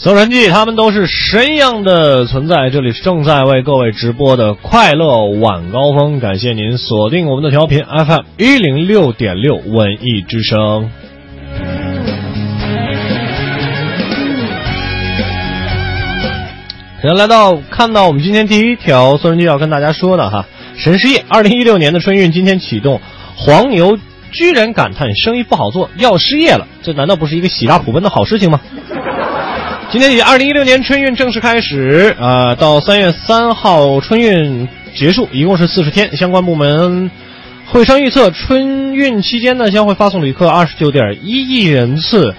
搜神记，他们都是神一样的存在。这里是正在为各位直播的快乐晚高峰，感谢您锁定我们的调频 FM 一零六点六文艺之声。首先来到看到我们今天第一条搜神记要跟大家说的哈，神失业，二零一六年的春运今天启动，黄牛居然感叹生意不好做，要失业了，这难道不是一个喜大普奔的好事情吗？今天起，二零一六年春运正式开始，呃，到三月三号春运结束，一共是四十天。相关部门会商预测，春运期间呢，将会发送旅客二十九点一亿人次，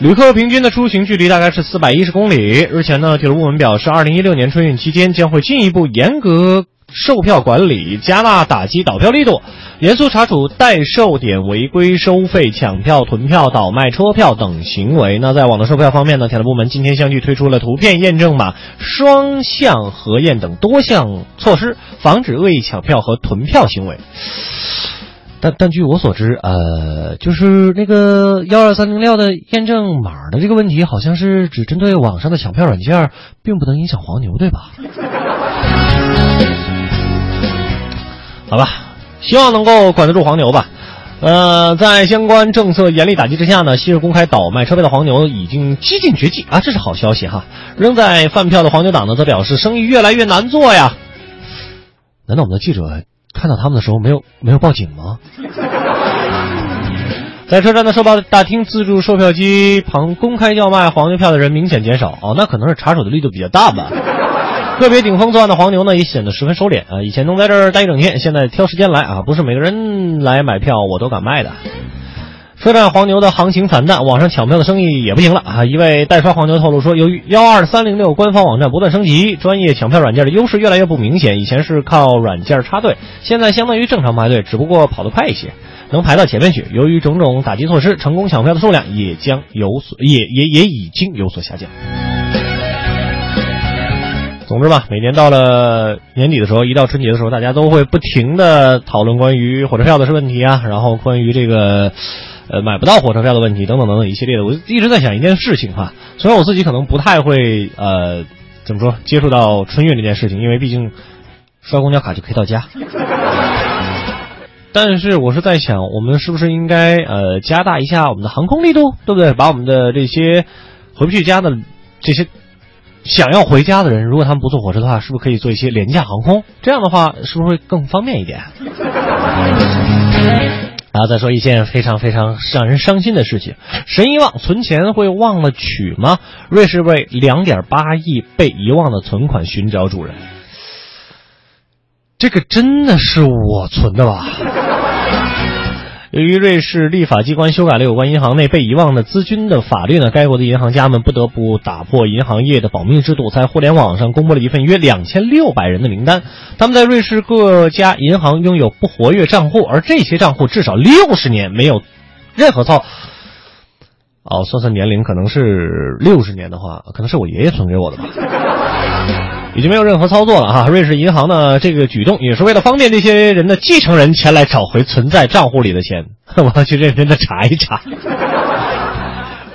旅客平均的出行距离大概是四百一十公里。日前呢，铁路部门表示，二零一六年春运期间将会进一步严格售票管理，加大打击倒票力度。严肃查处代售点违规收费、抢票、囤票、倒卖车票等行为。那在网络售票方面呢？铁路部门今天相继推出了图片验证码、双向核验等多项措施，防止恶意抢票和囤票行为。但但据我所知，呃，就是那个幺二三零六的验证码的这个问题，好像是只针对网上的抢票软件，并不能影响黄牛，对吧？好吧。希望能够管得住黄牛吧，呃，在相关政策严厉打击之下呢，昔日公开倒卖车票的黄牛已经几近绝迹啊，这是好消息哈。仍在贩票的黄牛党呢，则表示生意越来越难做呀。难道我们的记者看到他们的时候没有没有报警吗？在车站的售票大厅自助售票机旁公开叫卖黄牛票的人明显减少哦，那可能是查处的力度比较大吧。个别顶风作案的黄牛呢，也显得十分收敛啊！以前能在这儿待一整天，现在挑时间来啊！不是每个人来买票我都敢卖的。车站黄牛的行情惨淡，网上抢票的生意也不行了啊！一位代刷黄牛透露说，由于幺二三零六官方网站不断升级，专业抢票软件的优势越来越不明显。以前是靠软件插队，现在相当于正常排队，只不过跑得快一些，能排到前面去。由于种种打击措施，成功抢票的数量也将有所，也也也已经有所下降。总之吧，每年到了年底的时候，一到春节的时候，大家都会不停的讨论关于火车票的问题啊，然后关于这个，呃，买不到火车票的问题等等等等一系列的。我一直在想一件事情哈，虽然我自己可能不太会呃，怎么说接触到春运这件事情，因为毕竟刷公交卡就可以到家。但是我是在想，我们是不是应该呃加大一下我们的航空力度，对不对？把我们的这些回不去家的这些。想要回家的人，如果他们不坐火车的话，是不是可以做一些廉价航空？这样的话，是不是会更方便一点？然后再说一件非常非常让人伤心的事情：神遗忘，存钱会忘了取吗？瑞士为两点八亿被遗忘的存款寻找主人，这个真的是我存的吧？由于瑞士立法机关修改了有关银行内被遗忘的资金的法律呢，该国的银行家们不得不打破银行业的保密制度，在互联网上公布了一份约两千六百人的名单。他们在瑞士各家银行拥有不活跃账户，而这些账户至少六十年没有任何操。哦，算算年龄，可能是六十年的话，可能是我爷爷存给我的吧。已经没有任何操作了哈。瑞士银行呢，这个举动也是为了方便这些人的继承人前来找回存在账户里的钱。我要去认真的查一查。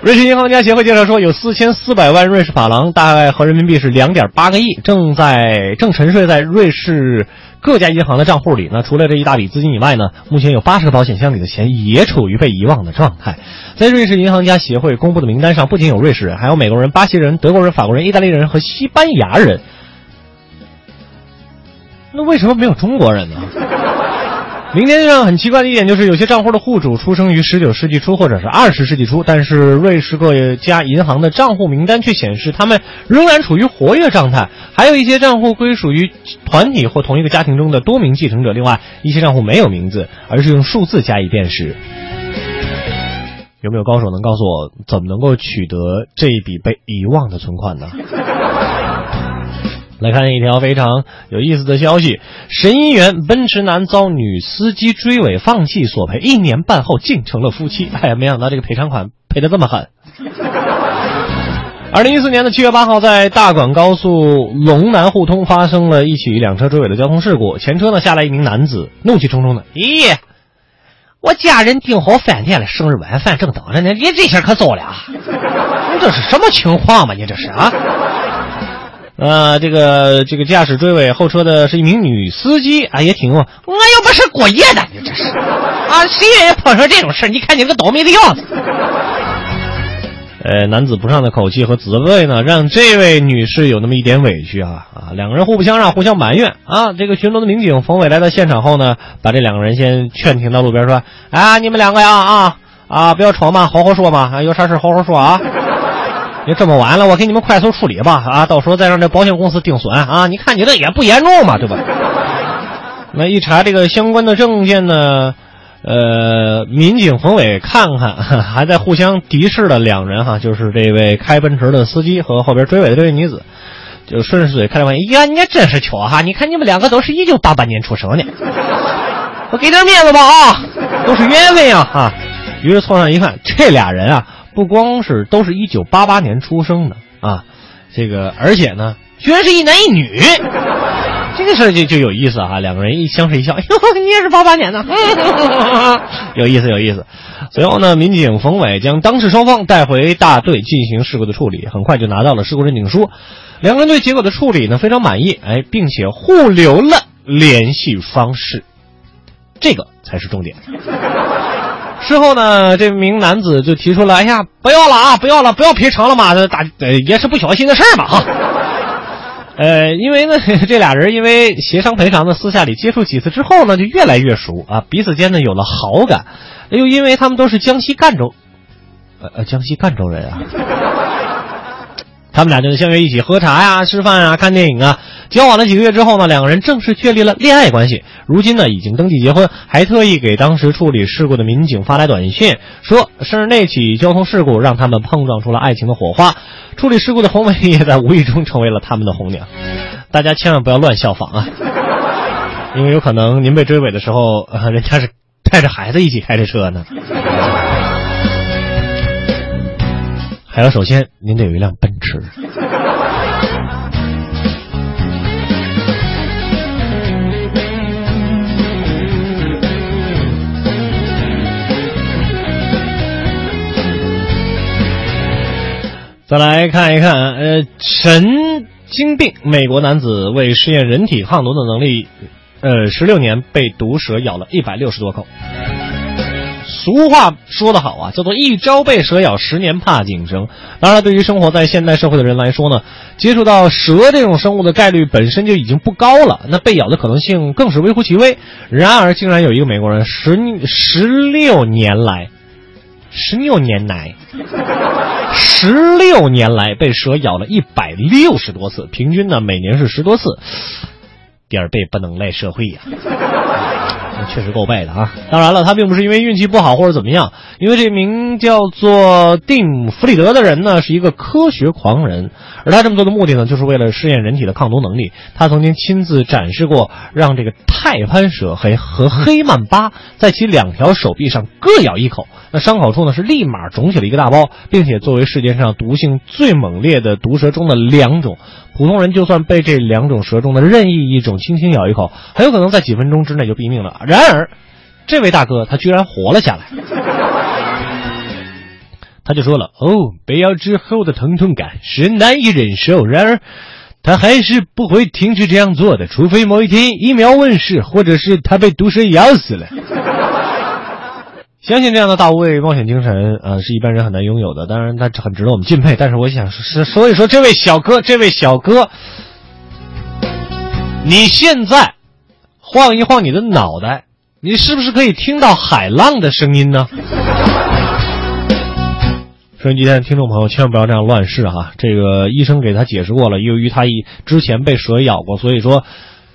瑞士银行家协会介绍说，有四千四百万瑞士法郎，大概合人民币是两点八个亿，正在正沉睡在瑞士各家银行的账户里。那除了这一大笔资金以外呢，目前有八十个保险箱里的钱也处于被遗忘的状态。在瑞士银行家协会公布的名单上，不仅有瑞士人，还有美国人、巴西人、德国人、法国人、意大利人和西班牙人。那为什么没有中国人呢？名单上很奇怪的一点就是，有些账户的户主出生于十九世纪初或者是二十世纪初，但是瑞士各家银行的账户名单却显示他们仍然处于活跃状态。还有一些账户归属于团体或同一个家庭中的多名继承者。另外一些账户没有名字，而是用数字加以辨识。有没有高手能告诉我，怎么能够取得这一笔被遗忘的存款呢？来看一条非常有意思的消息：神医院奔驰男遭女司机追尾，放弃索赔，一年半后竟成了夫妻。哎呀，没想到这个赔偿款赔的这么狠。二零一四年的七月八号，在大广高速龙南互通发生了一起两车追尾的交通事故，前车呢下来一名男子，怒气冲冲的：“咦，我家人订好饭店了，生日晚饭正等着呢，你这下可糟了啊。”你这是什么情况嘛？你这是啊？呃，这个这个驾驶追尾后车的是一名女司机啊，也挺我又不是过夜的，你这是啊？谁愿意碰上这种事你看你个倒霉的样子。呃，男子不善的口气和责备呢，让这位女士有那么一点委屈啊啊！两个人互不相让，互相埋怨啊。这个巡逻的民警冯伟来到现场后呢，把这两个人先劝停到路边，说：“啊，你们两个呀啊啊，不要吵嘛，好好说嘛，啊，有啥事好好说啊。你这么晚了，我给你们快速处理吧啊，到时候再让这保险公司定损啊。你看你这也不严重嘛，对吧？那一查这个相关的证件呢？”呃，民警冯伟看看，还在互相敌视的两人哈，就是这位开奔驰的司机和后边追尾的这位女子，就顺势嘴开了玩笑，呀，你真是巧哈！你看你们两个都是一九八八年出生的，我给点面子吧啊，都是缘分啊哈！于是凑上一看，这俩人啊，不光是都是一九八八年出生的啊，这个而且呢，居然是一男一女。这个事就就有意思啊！两个人一相视一笑，哟，你也是八八年的，有意思有意思。随后呢，民警冯伟将当事双方带回大队进行事故的处理，很快就拿到了事故认定书。两个人对结果的处理呢非常满意，哎，并且互留了联系方式，这个才是重点。事后呢，这名男子就提出了：“哎呀，不要了啊，不要了，不要赔偿了嘛，这大也是不小心的事儿嘛，哈。”呃，因为呢，这俩人因为协商赔偿呢，私下里接触几次之后呢，就越来越熟啊，彼此间呢有了好感，又因为他们都是江西赣州，呃呃，江西赣州人啊。他们俩就相约一起喝茶呀、吃饭啊、看电影啊。交往了几个月之后呢，两个人正式确立了恋爱关系。如今呢，已经登记结婚，还特意给当时处理事故的民警发来短信，说是那起交通事故让他们碰撞出了爱情的火花。处理事故的红梅也在无意中成为了他们的红娘。大家千万不要乱效仿啊，因为有可能您被追尾的时候，人家是带着孩子一起开着车呢。还有，首先您得有一辆奔驰。再来看一看，呃，神经病，美国男子为试验人体抗毒的能力，呃，十六年被毒蛇咬了一百六十多口。俗话说得好啊，叫做一朝被蛇咬，十年怕井绳。当然，对于生活在现代社会的人来说呢，接触到蛇这种生物的概率本身就已经不高了，那被咬的可能性更是微乎其微。然而，竟然有一个美国人十十六年来，十六年来，十六年来被蛇咬了一百六十多次，平均呢每年是十多次，点背不能赖社会呀。确实够背的啊！当然了，他并不是因为运气不好或者怎么样，因为这名叫做蒂姆·弗里德的人呢是一个科学狂人，而他这么做的目的呢，就是为了试验人体的抗毒能力。他曾经亲自展示过，让这个泰潘蛇和和黑曼巴在其两条手臂上各咬一口，那伤口处呢是立马肿起了一个大包，并且作为世界上毒性最猛烈的毒蛇中的两种。普通人就算被这两种蛇中的任意一种轻轻咬一口，很有可能在几分钟之内就毙命了。然而，这位大哥他居然活了下来。他就说了：“哦，被咬之后的疼痛感是难以忍受，然而他还是不会停止这样做的，除非某一天疫苗问世，或者是他被毒蛇咬死了。”相信这样的大无畏冒险精神，呃，是一般人很难拥有的。当然，他很值得我们敬佩。但是，我想是，所以说，这位小哥，这位小哥，你现在晃一晃你的脑袋，你是不是可以听到海浪的声音呢？收音机前的听众朋友，千万不要这样乱试哈！这个医生给他解释过了，由于他一之前被蛇咬过，所以说。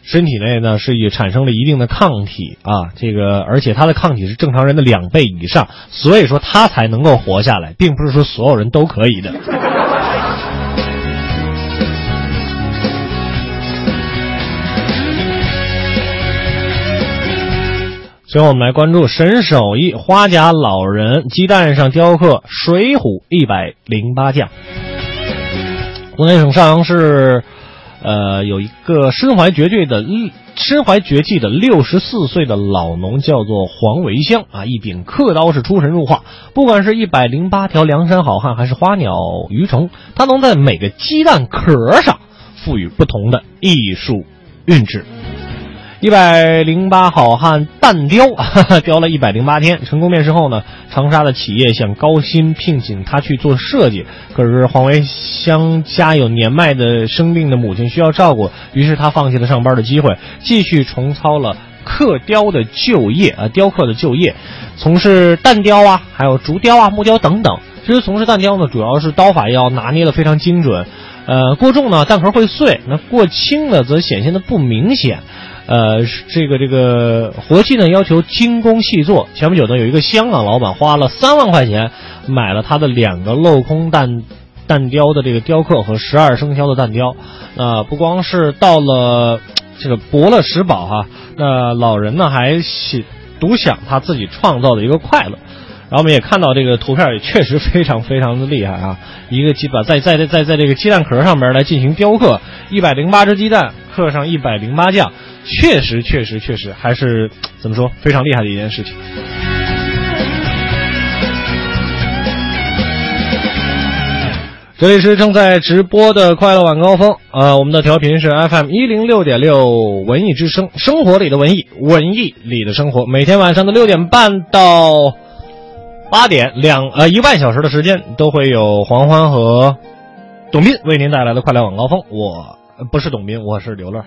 身体内呢是也产生了一定的抗体啊，这个而且他的抗体是正常人的两倍以上，所以说他才能够活下来，并不是说所有人都可以的。最后我们来关注神手艺花甲老人鸡蛋上雕刻水浒一百零八将。湖南省邵阳市。呃，有一个身怀绝技的身怀绝技的六十四岁的老农，叫做黄维香啊，一柄刻刀是出神入化。不管是一百零八条梁山好汉，还是花鸟鱼虫，他能在每个鸡蛋壳上赋予不同的艺术韵致。一百零八好汉蛋雕，雕了一百零八天，成功面试后呢，长沙的企业想高薪聘请他去做设计，可是黄维香家有年迈的生病的母亲需要照顾，于是他放弃了上班的机会，继续重操了刻雕的旧业啊，雕刻的旧业，从事蛋雕啊，还有竹雕啊、木雕等等。其实从事蛋雕呢，主要是刀法要拿捏的非常精准，呃，过重呢蛋壳会碎，那过轻呢则显现的不明显。呃，这个这个活计呢，要求精工细作。前不久呢，有一个香港老板花了三万块钱买了他的两个镂空蛋蛋雕的这个雕刻和十二生肖的蛋雕。那不光是到了这个博乐石宝哈，那老人呢还喜独享他自己创造的一个快乐。然后我们也看到这个图片也确实非常非常的厉害啊！一个鸡把在在在在这个鸡蛋壳上面来进行雕刻，一百零八只鸡蛋刻上一百零八将。确实，确实，确实，还是 怎么说，非常厉害的一件事情。这里是正在直播的快乐晚高峰，呃，我们的调频是 FM 一零六点六，文艺之声，生活里的文艺，文艺里的生活。每天晚上的六点半到八点，两呃一万小时的时间，都会有黄欢和董斌为您带来的快乐晚高峰。我不是董斌，我是刘乐。